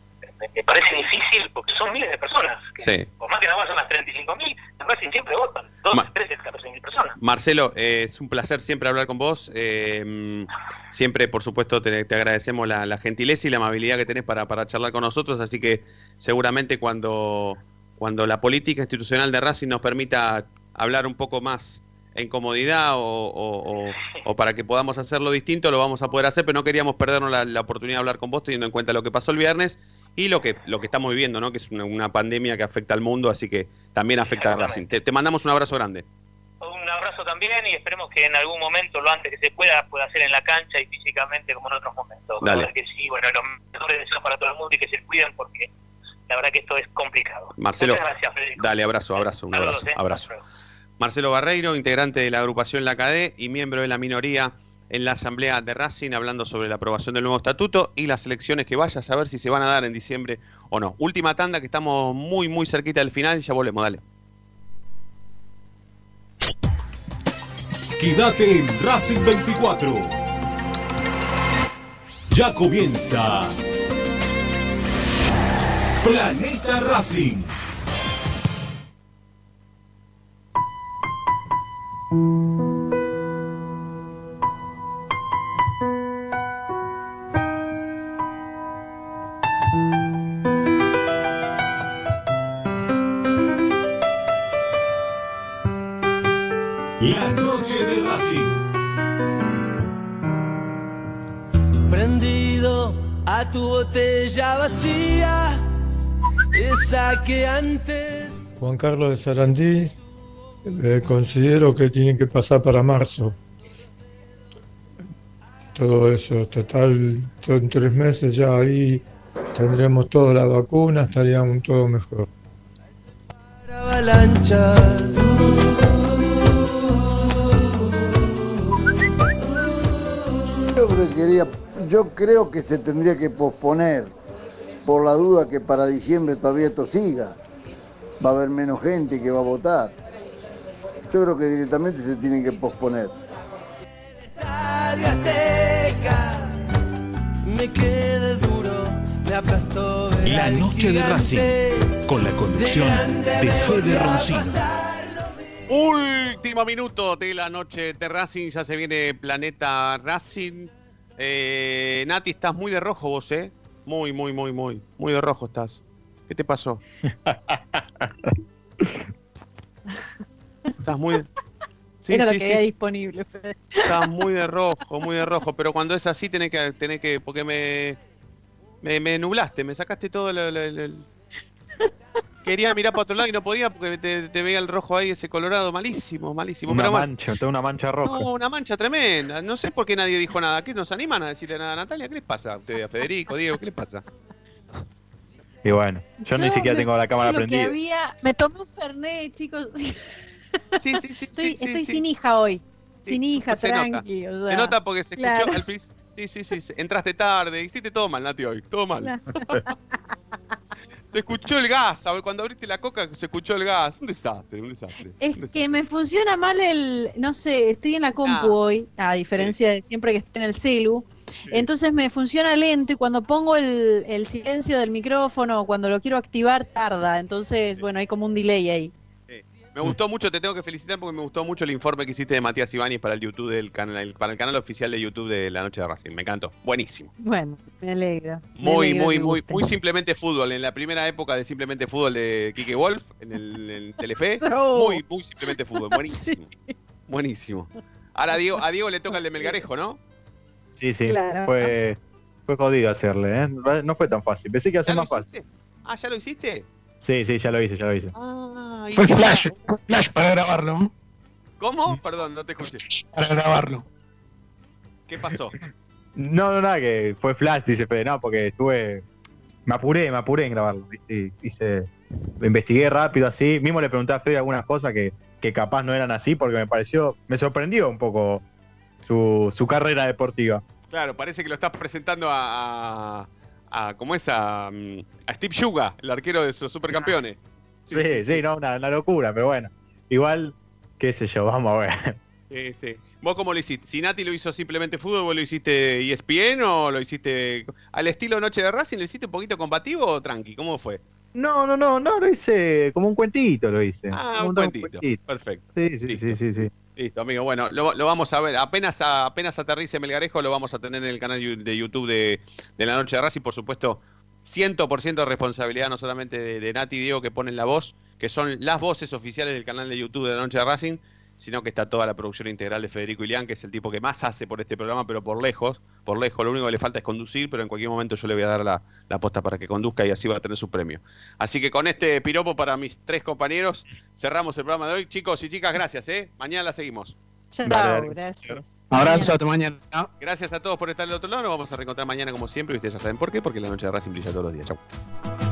me, parece difícil, porque son miles de personas. que Sí. Por más que nada son las 35.000, en Racing siempre votan, 12, 13, 14 mil personas. Marcelo, eh, es un placer siempre hablar con vos. eh, siempre, por supuesto, te, te agradecemos la, la gentileza y la amabilidad que tenés para, para charlar con nosotros. Así que seguramente cuando, cuando la política institucional de Racing nos permita hablar un poco más en comodidad o, o- o- o para que podamos hacerlo distinto, lo vamos a poder hacer, pero no queríamos perdernos la, la oportunidad de hablar con vos teniendo en cuenta lo que pasó el viernes y lo que, lo que estamos viviendo, ¿no? que es una, una pandemia que afecta al mundo, así que también afecta a Racing. Te, te mandamos un abrazo grande. Un abrazo también y esperemos que en algún momento, lo antes que se pueda, pueda ser en la cancha y físicamente como en otros momentos. Dale. Que sí, bueno, los mejores deseos para todo el mundo y que se cuiden porque la verdad que esto es complicado. Marcelo, gracias, dale, abrazo, abrazo, un abrazo, eh. abrazo. Marcelo Barreiro, integrante de la agrupación La CADE y miembro de la minoría en la asamblea de Racing, hablando sobre la aprobación del nuevo estatuto y las elecciones que vaya a saber si se van a dar en diciembre o no. Última tanda que estamos muy, muy cerquita del final, ya volvemos, dale. Quédate en Racing 24. Ya comienza Planeta Racing. La noche de Racing. Prendido a tu botella vacía, esa que antes. Juan Carlos de Sarandí, eh, considero que tiene que pasar para marzo. Todo eso, total, to- en tres meses ya ahí tendremos toda la vacuna, estaríamos todo mejor. yo creo que se tendría que posponer por la duda que para diciembre todavía esto siga. Va a haber menos gente que va a votar. Yo creo que directamente se tiene que posponer. Estadio Azteca, me quedé duro, me aplastó. ver La noche de Racing. Con la conducción de Fede Roncino. Último minuto de la noche de Racing, ya se viene Planeta Racing. Eh, Nati, estás muy de rojo vos, ¿eh? Muy, muy, muy, muy, muy de rojo estás. ¿Qué te pasó? Estás muy... Sí, Era sí, lo que sí. había disponible, Fede. Estás muy de rojo, muy de rojo, pero cuando es así tenés que, tenés que, porque me, me, me nublaste, me sacaste todo el, el- el- el- Quería mirar para otro lado y no podía porque te, te veía el rojo ahí, ese colorado, malísimo, malísimo. Una pero mancha, toda una mancha roja. No, una mancha tremenda. No sé por qué nadie dijo nada. ¿Qué nos animan a decirle nada a Natalia? ¿Qué les pasa a ustedes, a Federico, Diego? ¿Qué les pasa? Y bueno, yo, ni siquiera me- tengo la cámara prendida. había, me tomé un Fernet, chicos. Sí, sí, sí. estoy estoy sin hija hoy. sin hija, se nota. tranqui. o Se nota porque se escuchó claro. al pis- Sí, sí, sí. Entraste tarde, hiciste todo mal, Nati, hoy. Todo mal. Se escuchó el gas. Cuando abriste la coca, se escuchó el gas. Un desastre, un desastre. Es que me funciona mal el, no sé, estoy en la compu Ah. hoy, a diferencia de siempre que estoy en el celu, entonces me funciona lento y cuando pongo el, el silencio del micrófono, cuando lo quiero activar, tarda, entonces, bueno, hay como un delay ahí. Me gustó mucho, te tengo que felicitar porque me gustó mucho el informe que hiciste de Matías Ibáñez para el YouTube del canal, para el canal oficial de YouTube de La Noche de Racing. Me encantó. Buenísimo. Bueno, me alegra. me Muy, muy, muy, guste. muy simplemente fútbol. En la primera época de simplemente fútbol de Kike Wolf, en el en Telefe. Oh. Muy, muy simplemente fútbol. Buenísimo. Buenísimo. Ahora a Diego, a Diego le toca el de Melgarejo, ¿no? Sí, sí. Claro. Fue, fue jodido hacerle, ¿eh? No fue tan fácil. Pensé que iba a ser ¿Ya lo más fácil. Ah, ¿ya lo hiciste? Sí, sí, ya lo hice, ya lo hice. Ah, Fue flash, fue flash para grabarlo. ¿no? ¿Cómo? Perdón, no te escuché. Para grabarlo. ¿Qué pasó? No, no, nada, que fue flash, dice Fede, no, porque estuve. Me apuré, me apuré en grabarlo, ¿viste? Hice. Lo investigué rápido así. Mismo le pregunté a Fede algunas cosas que, que capaz no eran así, porque me pareció. Me sorprendió un poco su, su carrera deportiva. Claro, parece que lo estás presentando a. a, a- ¿Cómo es? A, mm, a Steve Yuga, el arquero de esos supercampeones. Sí, sí, no, una, una locura, pero bueno. Igual, qué sé yo, vamos a ver. Sí, sí. ¿Vos cómo lo hiciste? Si Nati lo hizo simplemente fútbol, ¿vos lo hiciste E ESPN o lo hiciste al estilo Noche de Racing? ¿Lo hiciste un poquito combativo o tranqui? ¿Cómo fue? No, no, no, no, lo hice como un cuentito, lo hice. Ah, un cuentito. Perfecto. Sí, sí, sí, sí, sí. Listo, amigo. Bueno, lo, lo vamos a ver. Apenas a- apenas aterrice Melgarejo, lo vamos a tener en el canal de YouTube de, de La Noche de Racing. Por supuesto, 100% de responsabilidad no solamente de, de Nati y Diego que ponen la voz, que son las voces oficiales del canal de YouTube de La Noche de Racing, sino que está toda la producción integral de Federico Ilián, que es el tipo que más hace por este programa, pero por lejos, por lejos. Lo único que le falta es conducir, pero en cualquier momento yo le voy a dar la, la posta para que conduzca y así va a tener su premio. Así que con este piropo para mis tres compañeros, cerramos el programa de hoy. Chicos y chicas, gracias, ¿eh? Mañana la seguimos. Chao, gracias. Abrazo, hasta mañana. Gracias a todos por estar del otro lado. Nos vamos a reencontrar mañana como siempre. Y ustedes ya saben por qué, porque la noche de Racing brilla todos los días. Chau.